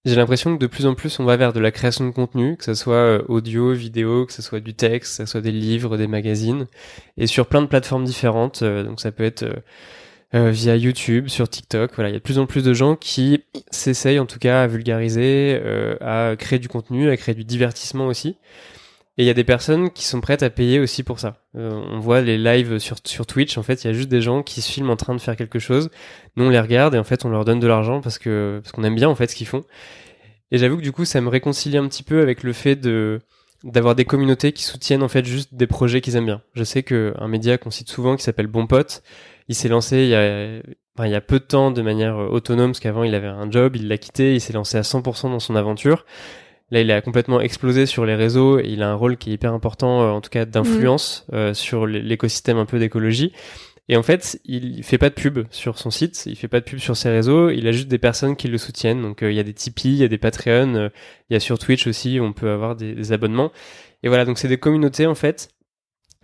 J'ai l'impression que de plus en plus on va vers de la création de contenu, que ce soit euh, audio, vidéo, que ce soit du texte, que ce soit des livres, des magazines, et sur plein de plateformes différentes. Euh, donc ça peut être euh, via YouTube, sur TikTok. Voilà, il y a de plus en plus de gens qui s'essayent en tout cas à vulgariser, euh, à créer du contenu, à créer du divertissement aussi. Et il y a des personnes qui sont prêtes à payer aussi pour ça. Euh, on voit les lives sur, sur Twitch, en fait, il y a juste des gens qui se filment en train de faire quelque chose. Nous, on les regarde et en fait, on leur donne de l'argent parce que parce qu'on aime bien en fait ce qu'ils font. Et j'avoue que du coup, ça me réconcilie un petit peu avec le fait de d'avoir des communautés qui soutiennent en fait juste des projets qu'ils aiment bien. Je sais que un média qu'on cite souvent qui s'appelle Bon Pote, il s'est lancé il y a il y a peu de temps de manière euh, autonome parce qu'avant il avait un job, il l'a quitté, il s'est lancé à 100% dans son aventure. Là, il a complètement explosé sur les réseaux et il a un rôle qui est hyper important, euh, en tout cas d'influence mmh. euh, sur l'écosystème un peu d'écologie. Et en fait, il fait pas de pub sur son site, il fait pas de pub sur ses réseaux, il a juste des personnes qui le soutiennent. Donc il y a des Tipeee, il y a des Patreon, il y a sur Twitch aussi, on peut avoir des, des abonnements. Et voilà, donc c'est des communautés en fait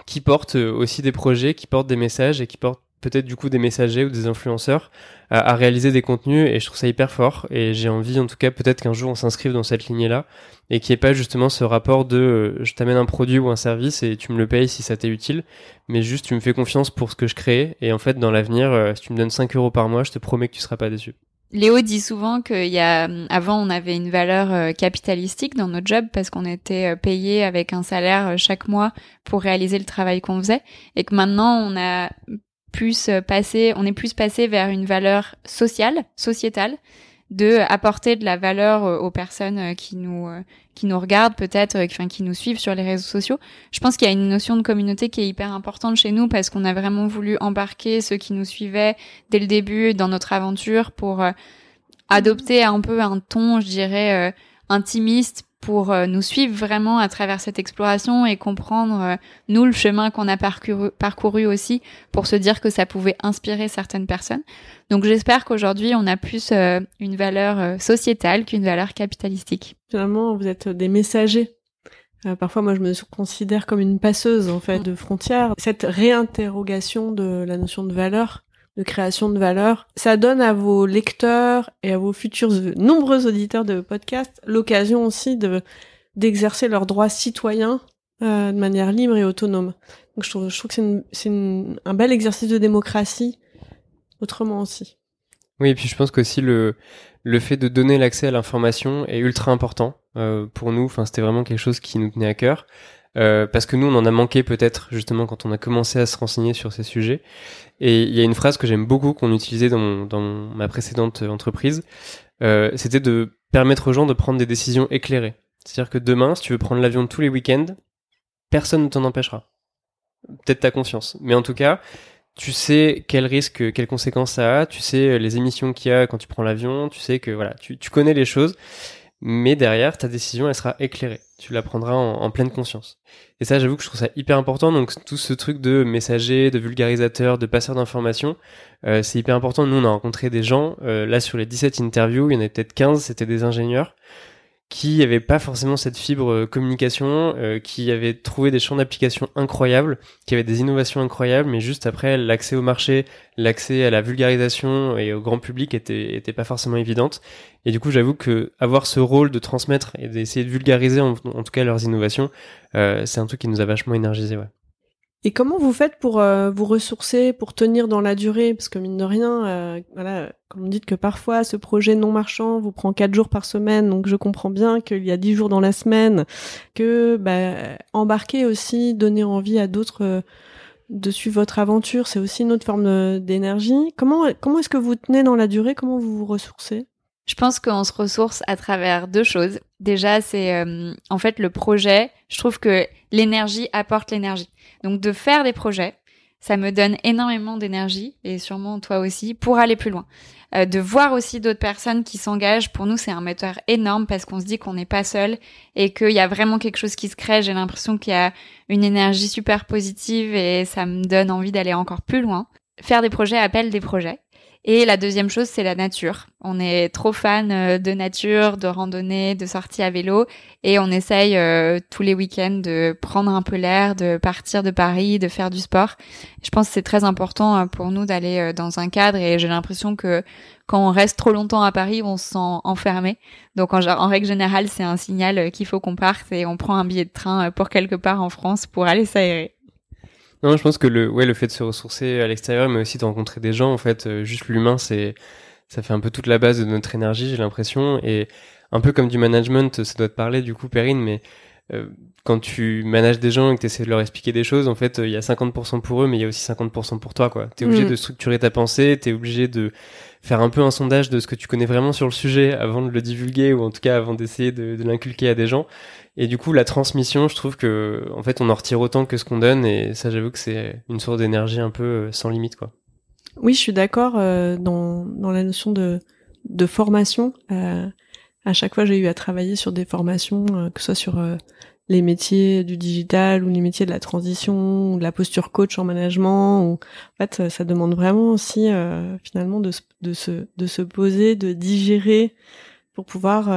qui portent aussi des projets, qui portent des messages et qui portent peut-être du coup des messagers ou des influenceurs à, réaliser des contenus et je trouve ça hyper fort et j'ai envie en tout cas peut-être qu'un jour on s'inscrive dans cette lignée là et qu'il n'y ait pas justement ce rapport de euh, je t'amène un produit ou un service et tu me le payes si ça t'est utile mais juste tu me fais confiance pour ce que je crée et en fait dans l'avenir euh, si tu me donnes 5 euros par mois je te promets que tu seras pas déçu. Léo dit souvent qu'il y a, avant, on avait une valeur euh, capitalistique dans notre job parce qu'on était payé avec un salaire chaque mois pour réaliser le travail qu'on faisait et que maintenant on a plus euh, passé, on est plus passé vers une valeur sociale, sociétale, de apporter de la valeur euh, aux personnes euh, qui nous qui nous regardent peut-être, enfin qui nous suivent sur les réseaux sociaux. Je pense qu'il y a une notion de communauté qui est hyper importante chez nous parce qu'on a vraiment voulu embarquer ceux qui nous suivaient dès le début dans notre aventure pour adopter un peu un ton, je dirais, intimiste pour euh, nous suivre vraiment à travers cette exploration et comprendre, euh, nous, le chemin qu'on a parcouru, parcouru aussi pour se dire que ça pouvait inspirer certaines personnes. Donc j'espère qu'aujourd'hui, on a plus euh, une valeur sociétale qu'une valeur capitalistique. Finalement, vous êtes des messagers. parfois, moi, je me considère comme une passeuse, en fait, de frontières. Cette réinterrogation de la notion de valeur, de création de valeur. Ça donne à vos lecteurs et à vos futurs nombreux auditeurs de podcast l'occasion aussi de d'exercer leurs droits citoyens euh, de manière libre et autonome. Donc je trouve, que c'est un bel exercice de démocratie autrement aussi. Oui, et puis je pense qu'aussi le le fait de donner l'accès à l'information est ultra important euh, pour nous. Enfin, c'était vraiment quelque chose qui nous tenait à cœur. Euh, parce que nous, on en a manqué peut-être justement quand on a commencé à se renseigner sur ces sujets. Et il y a une phrase que j'aime beaucoup qu'on utilisait dans, ma précédente entreprise, euh, c'était de permettre aux gens de prendre des décisions éclairées. C'est-à-dire que demain, si tu veux prendre l'avion tous les week-ends, personne ne t'en empêchera. Peut-être ta confiance. Mais en tout cas, tu sais quels risques, quelles conséquences ça a, tu sais les émissions qu'il y a quand tu prends l'avion, tu sais que voilà, tu connais les choses mais derrière, ta décision, elle sera éclairée. Tu la prendras en, pleine conscience. Et ça, j'avoue que je trouve ça hyper important. Donc, tout ce truc de messager, de vulgarisateur, de passeur d'informations, euh, c'est hyper important. Nous, on a rencontré des gens, euh, là, sur les 17 interviews, il y en avait peut-être 15, c'était des ingénieurs qui n'avaient pas forcément cette fibre euh, communication, euh, qui avaient trouvé des champs d'application incroyables, qui avaient des innovations incroyables, mais juste après l'accès au marché, l'accès à la vulgarisation et au grand public était, était pas forcément évidente. Et du coup, j'avoue que avoir ce rôle de transmettre et d'essayer de vulgariser en, tout cas leurs innovations, euh, c'est un truc qui nous a vachement énergisé, ouais. Et comment vous faites pour euh, vous ressourcer, pour tenir dans la durée? Parce que mine de rien, euh, voilà, comme vous dites que parfois ce projet non marchand vous prend quatre jours par semaine, donc je comprends bien qu'il y a dix jours dans la semaine, que bah, embarquer aussi, donner envie à d'autres euh, de suivre votre aventure, c'est aussi une autre forme d'énergie. Comment comment est-ce que vous tenez dans la durée? Comment vous vous ressourcez? Je pense qu'on se ressource à travers deux choses. Déjà, c'est en fait le projet. Je trouve que l'énergie apporte l'énergie. Donc de faire des projets, ça me donne énormément d'énergie et sûrement toi aussi pour aller plus loin. Euh, de voir aussi d'autres personnes qui s'engagent, pour nous c'est un moteur énorme parce qu'on se dit qu'on n'est pas seul et qu'il y a vraiment quelque chose qui se crée. J'ai l'impression qu'il y a une énergie super positive et ça me donne envie d'aller encore plus loin. Faire des projets appelle des projets. Et la deuxième chose, c'est la nature. On est trop fan euh, de nature, de randonnée, de sortie à vélo, et on essaye euh, tous les week-ends de prendre un peu l'air, de partir de Paris, de faire du sport. Je pense que c'est très important euh, pour nous d'aller dans un cadre, et j'ai l'impression que quand on reste trop longtemps à Paris, on se sent enfermé. Donc en, en règle générale, c'est un signal qu'il faut qu'on parte et on prend un billet de train pour quelque part en France pour aller s'aérer. Non, je pense que le, ouais, le fait de se ressourcer à l'extérieur, mais aussi de rencontrer des gens, en fait, euh, juste l'humain, c'est, ça fait un peu toute la base de notre énergie, j'ai l'impression, et un peu comme du management, ça doit te parler du coup, Perrine, mais euh, quand tu manages des gens et que tu essaies de leur expliquer des choses, en fait, il y a 50% pour eux, mais il y a aussi 50% pour toi, quoi. T'es obligé mm. de structurer ta pensée, t'es obligé de faire un peu un sondage de ce que tu connais vraiment sur le sujet avant de le divulguer ou en tout cas avant d'essayer de, l'inculquer à des gens. Et du coup, la transmission, je trouve que, en fait, on en retire autant que ce qu'on donne, et ça, j'avoue que c'est une source d'énergie un peu euh, sans limite, quoi. Oui, je suis d'accord euh, dans, dans la notion de, de formation. Euh, à chaque fois, j'ai eu à travailler sur des formations, euh, que ce soit sur les métiers du digital ou les métiers de la transition ou de la posture coach en management. En fait, ça demande vraiment aussi, finalement, de, de, se, de se poser, de digérer pour pouvoir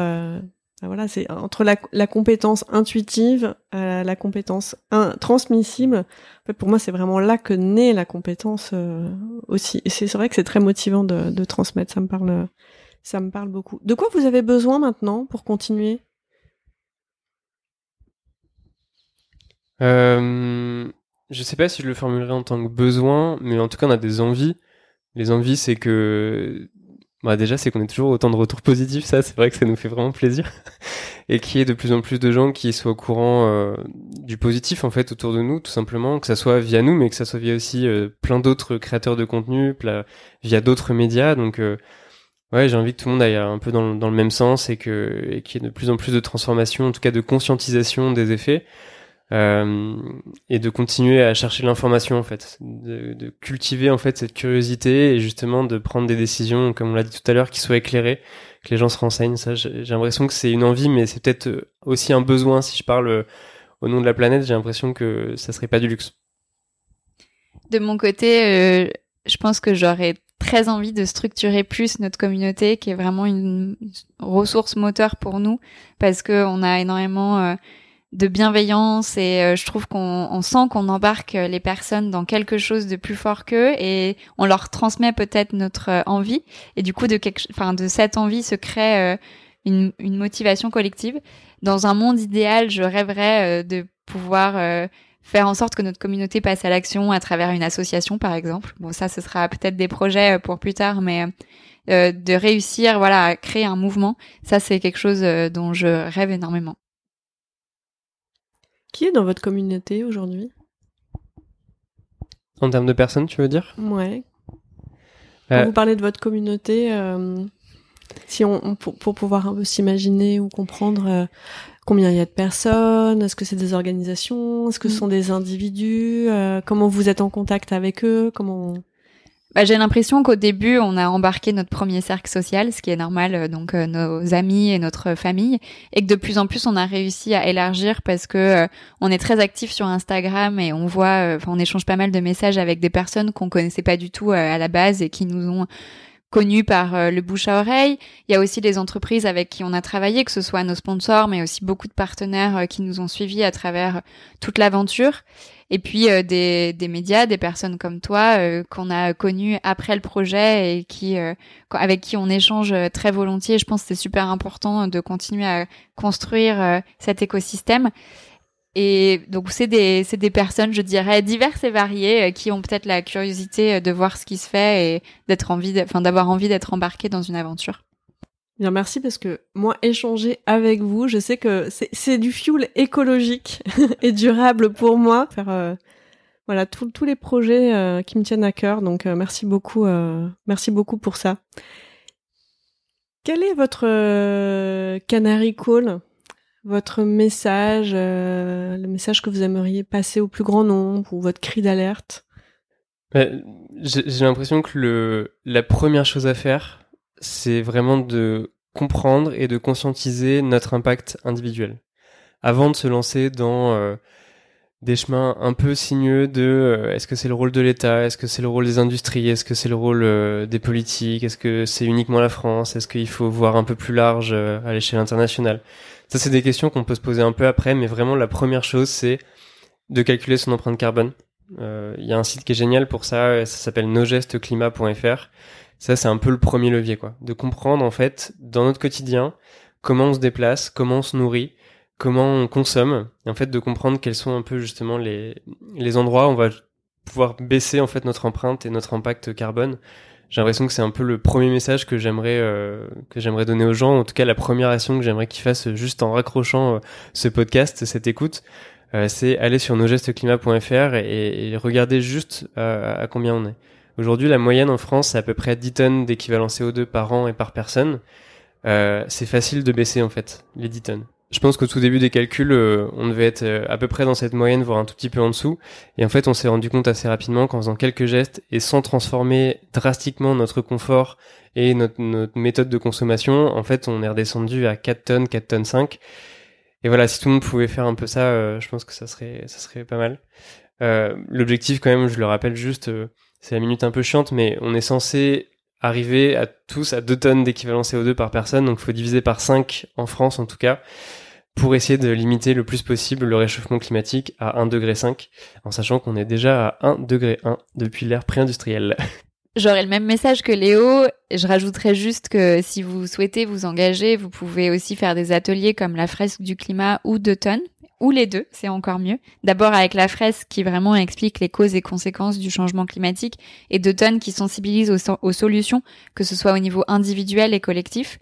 voilà, c'est entre la, compétence intuitive, euh, la compétence transmissible. En fait, pour moi, c'est vraiment là que naît la compétence euh, aussi. C'est vrai que c'est très motivant de, de, transmettre. Ça me parle, ça me parle beaucoup. De quoi vous avez besoin maintenant pour continuer? Euh, Je sais pas si je le formulerai en tant que besoin, mais en tout cas, on a des envies. Les envies, c'est que bah déjà, c'est qu'on ait toujours autant de retours positifs, ça, c'est vrai que ça nous fait vraiment plaisir. et qu'il y ait de plus en plus de gens qui soient au courant euh, du positif, en fait, autour de nous, tout simplement, que ça soit via nous, mais que ça soit via aussi euh, plein d'autres créateurs de contenu, via d'autres médias. Donc, ouais, j'ai envie que tout le monde aille un peu dans, le même sens et et qu'il y ait de plus en plus de transformation, en tout cas de conscientisation des effets. Euh, et de continuer à chercher l'information en fait, de, de, cultiver en fait cette curiosité et justement de prendre des décisions, comme on l'a dit tout à l'heure, qui soient éclairées, que les gens se renseignent. Ça, j'ai l'impression que c'est une envie, mais c'est peut-être euh, aussi un besoin. Si je parle euh, au nom de la planète, j'ai l'impression que ça serait pas du luxe. De mon côté, euh, je pense que j'aurais très envie de structurer plus notre communauté, qui est vraiment une ressource moteur pour nous, parce que on a énormément de bienveillance et euh, je trouve qu'on on sent qu'on embarque les personnes dans quelque chose de plus fort qu'eux et on leur transmet peut-être notre euh, envie et du coup de quelque enfin de cette envie se crée euh, une, une, motivation collective. Dans un monde idéal, je rêverais de pouvoir faire en sorte que notre communauté passe à l'action à travers une association par exemple. Bon ça ce sera peut-être des projets pour plus tard mais de réussir voilà à créer un mouvement, ça c'est quelque chose dont je rêve énormément. Qui est dans votre communauté aujourd'hui? En termes de personnes, tu veux dire? Ouais. Quand euh, vous parlez de votre communauté, euh, si on, pour, pouvoir un peu s'imaginer ou comprendre euh, combien il y a de personnes, est-ce que c'est des organisations, est-ce que ce mm. sont des individus, comment vous êtes en contact avec eux, comment bah, j'ai l'impression qu'au début, on a embarqué notre premier cercle social, ce qui est normal, euh, donc euh, nos amis et notre famille, et que de plus en plus, on a réussi à élargir parce que euh, on est très actif sur Instagram et on voit, enfin, on échange pas mal de messages avec des personnes qu'on connaissait pas du tout à la base et qui nous ont connus par le bouche à oreille. Il y a aussi les entreprises avec qui on a travaillé, que ce soit nos sponsors, mais aussi beaucoup de partenaires qui nous ont suivis à travers toute l'aventure et puis euh, des, des, médias, des personnes comme toi euh, qu'on a connues après le projet et qui euh, avec qui on échange très volontiers. Je pense que c'est super important de continuer à construire cet écosystème. Et donc c'est des c'est des personnes, je dirais, diverses et variées qui ont peut-être la curiosité de voir ce qui se fait et d'être envie, enfin d'avoir envie d'être embarqué dans une aventure. Bien, merci parce que moi, échanger avec vous, je sais que c'est du fuel écologique et durable pour moi. Faire euh, voilà tous les projets euh, qui me tiennent à cœur. Donc, euh, merci beaucoup, merci beaucoup pour ça. Quel est votre canary call, votre message, le message que vous aimeriez passer au plus grand nombre ou votre cri d'alerte? J'ai l'impression que la première chose à faire, c'est vraiment de comprendre et de conscientiser notre impact individuel. Avant de se lancer dans euh, des chemins un peu sinueux de euh, est-ce que c'est le rôle de l'État, est-ce que c'est le rôle des industries, est-ce que c'est le rôle euh, des politiques, est-ce que c'est uniquement la France, est-ce qu'il faut voir un peu plus large à l'échelle internationale? Ça, c'est des questions qu'on peut se poser un peu après, mais vraiment la première chose, c'est de calculer son empreinte carbone. Il y a un site qui est génial pour ça, ça s'appelle nogesteclimat.fr ça, c'est un peu le premier levier, quoi. De comprendre, en fait, dans notre quotidien, comment on se déplace, comment on se nourrit, comment on consomme, et en fait, de comprendre quels sont un peu, justement, les, les endroits où on va pouvoir baisser, en fait, notre empreinte et notre impact carbone. J'ai l'impression que c'est un peu le premier message que j'aimerais euh, que j'aimerais donner aux gens. En tout cas, la première action que j'aimerais qu'ils fassent juste en raccrochant euh, ce podcast, cette écoute, euh, c'est aller sur nosgestesclimat.fr et, et regarder juste à combien on est. Aujourd'hui, la moyenne en France, c'est à peu près 10 tonnes d'équivalent CO2 par an et par personne. Euh, c'est facile de baisser en fait les 10 tonnes. Je pense qu'au tout début des calculs, euh, on devait être euh, à peu près dans cette moyenne, voire un tout petit peu en dessous. Et en fait, on s'est rendu compte assez rapidement qu'en faisant quelques gestes et sans transformer drastiquement notre confort et notre, méthode de consommation, en fait, on est redescendu à 4 tonnes, 4 tonnes 5. Et voilà, si tout le monde pouvait faire un peu ça, euh, je pense que ça serait, ça serait pas mal. L'objectif, quand même, je le rappelle juste, c'est la minute un peu chiante, mais on est censé arriver à tous à 2 tonnes d'équivalent CO2 par personne, donc il faut diviser par 5 en France en tout cas, pour essayer de limiter le plus possible le réchauffement climatique à 1,5 degré, en sachant qu'on est déjà à 1 degré 1 depuis l'ère pré-industrielle. J'aurais le même message que Léo. Je rajouterais juste que si vous souhaitez vous engager, vous pouvez aussi faire des ateliers comme la fresque du climat ou d'automne, ou les deux, c'est encore mieux. D'abord avec la fresque qui vraiment explique les causes et conséquences du changement climatique, et d'automne qui sensibilise aux, solutions, que ce soit au niveau individuel et collectif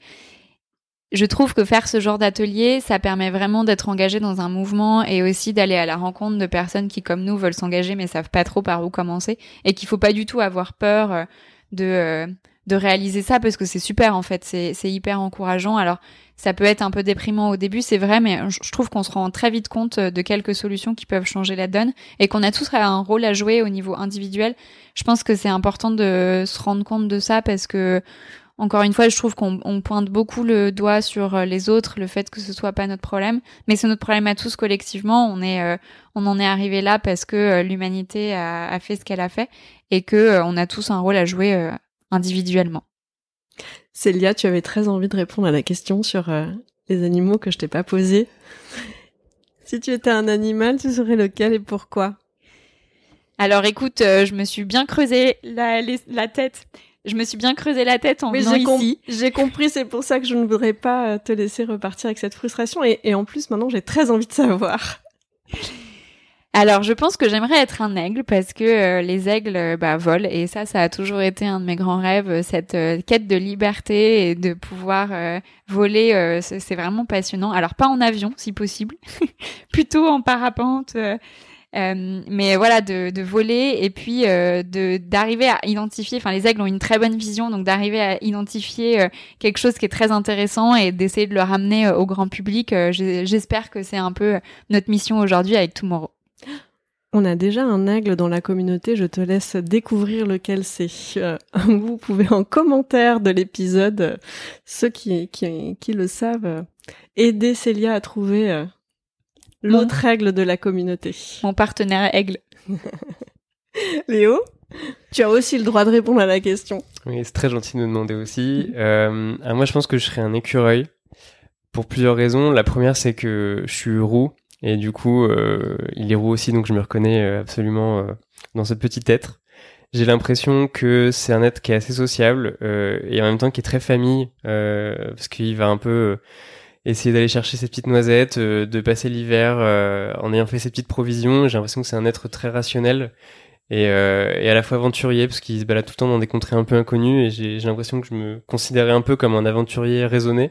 je trouve que faire ce genre d'atelier, ça permet vraiment d'être engagé dans un mouvement et aussi d'aller à la rencontre de personnes qui, comme nous, veulent s'engager mais savent pas trop par où commencer et qu'il faut pas du tout avoir peur euh, de euh, de réaliser ça parce que c'est super en fait, c'est hyper encourageant. Alors ça peut être un peu déprimant au début, c'est vrai, mais je trouve qu'on se rend très vite compte de quelques solutions qui peuvent changer la donne et qu'on a tous un rôle à jouer au niveau individuel. Je pense que c'est important de se rendre compte de ça parce que encore une fois, je trouve qu'on pointe beaucoup le doigt sur euh, les autres, le fait que ce soit pas notre problème, mais c'est notre problème à tous collectivement. On est, euh, on en est arrivé là parce que euh, l'humanité a, fait ce qu'elle a fait et que on a tous un rôle à jouer individuellement. Célia, tu avais très envie de répondre à la question sur les animaux que je t'ai pas posée. Si tu étais un animal, tu serais lequel et pourquoi? Alors écoute, je me suis bien creusé la, la tête je me suis bien creusé la tête en venant ici. J'ai compris, c'est pour ça que je ne voudrais pas euh, te laisser repartir avec cette frustration. Et, et en plus, maintenant, j'ai très envie de savoir. Alors, je pense que j'aimerais être un aigle parce que euh, les aigles euh, bah, volent et ça, ça a toujours été un de mes grands rêves, cette quête de liberté et de pouvoir voler. c'est vraiment passionnant. Alors, pas en avion, si possible, plutôt en parapente euh, mais voilà, de, de, voler et puis euh, de d'arriver à identifier. Enfin, les aigles ont une très bonne vision, donc d'arriver à identifier euh, quelque chose qui est très intéressant et d'essayer de le ramener au grand public. J'espère que c'est un peu notre mission aujourd'hui avec Tomorrow. On a déjà un aigle dans la communauté, je te laisse découvrir lequel c'est. vous pouvez en commentaire de l'épisode, ceux qui, qui, qui, le savent, aider Célia à trouver L'autre règle de la communauté. Mon partenaire aigle. Léo, tu as aussi le droit de répondre à la question. Oui, c'est très gentil de me demander aussi. Euh, moi, je pense que je serais un écureuil pour plusieurs raisons. La première, c'est que je suis roux et du coup, euh, il est roux aussi, donc je me reconnais euh, absolument euh, dans ce petit être. J'ai l'impression que c'est un être qui est assez sociable euh, et en même temps qui est très famille parce qu'il va un peu essayer d'aller chercher ses petites noisettes, euh, de passer l'hiver euh, en ayant fait ses petites provisions. J'ai l'impression que c'est un être très rationnel et, euh, et à la fois aventurier parce qu'il se balade tout le temps dans des contrées un peu inconnues et j'ai l'impression que je me considérais un peu comme un aventurier raisonné.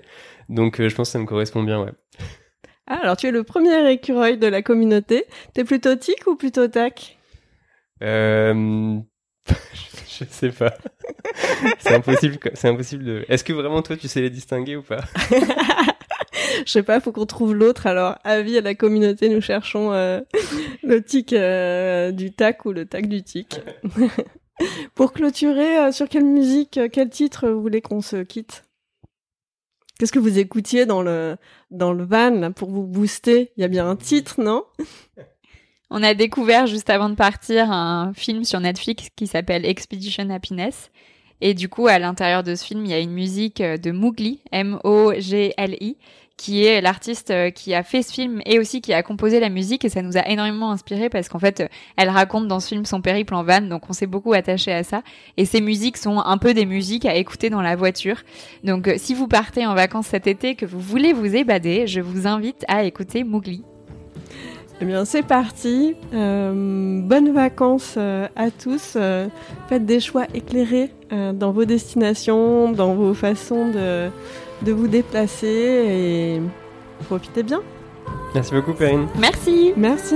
Donc je pense que ça me correspond bien, ouais. Ah, alors tu es le premier écureuil de la communauté. T'es plutôt tic ou plutôt tac? Euh... je sais pas. c'est impossible. C'est impossible de. Est-ce que vraiment toi tu sais les distinguer ou pas? Je sais pas, faut qu'on trouve l'autre. Alors, avis à la communauté, nous cherchons euh, le tic euh, du tac ou le tac du tic. Pour clôturer, euh, sur quelle musique, quel titre vous voulez qu'on se quitte? Qu'est-ce que vous écoutiez dans le van pour vous booster? Il y a bien un titre, non? On a découvert juste avant de partir un film sur Netflix qui s'appelle Expedition Happiness. Et du coup, à l'intérieur de ce film, il y a une musique de Mowgli, M-O-G-L-I, qui est l'artiste euh, qui a fait ce film et aussi qui a composé la musique. Et ça nous a énormément inspiré parce qu'en fait elle raconte dans ce film son périple en van donc on s'est beaucoup attaché à ça. Et ces musiques sont un peu des musiques à écouter dans la voiture. Donc euh, si vous partez en vacances cet été que vous voulez vous ébader je vous invite à écouter Mowgli. Eh bien, c'est parti. Euh, bonnes vacances à tous. faites des choix éclairés dans vos destinations, dans vos façons de, de vous déplacer et profitez bien. Merci beaucoup, Perrine. Merci. Merci.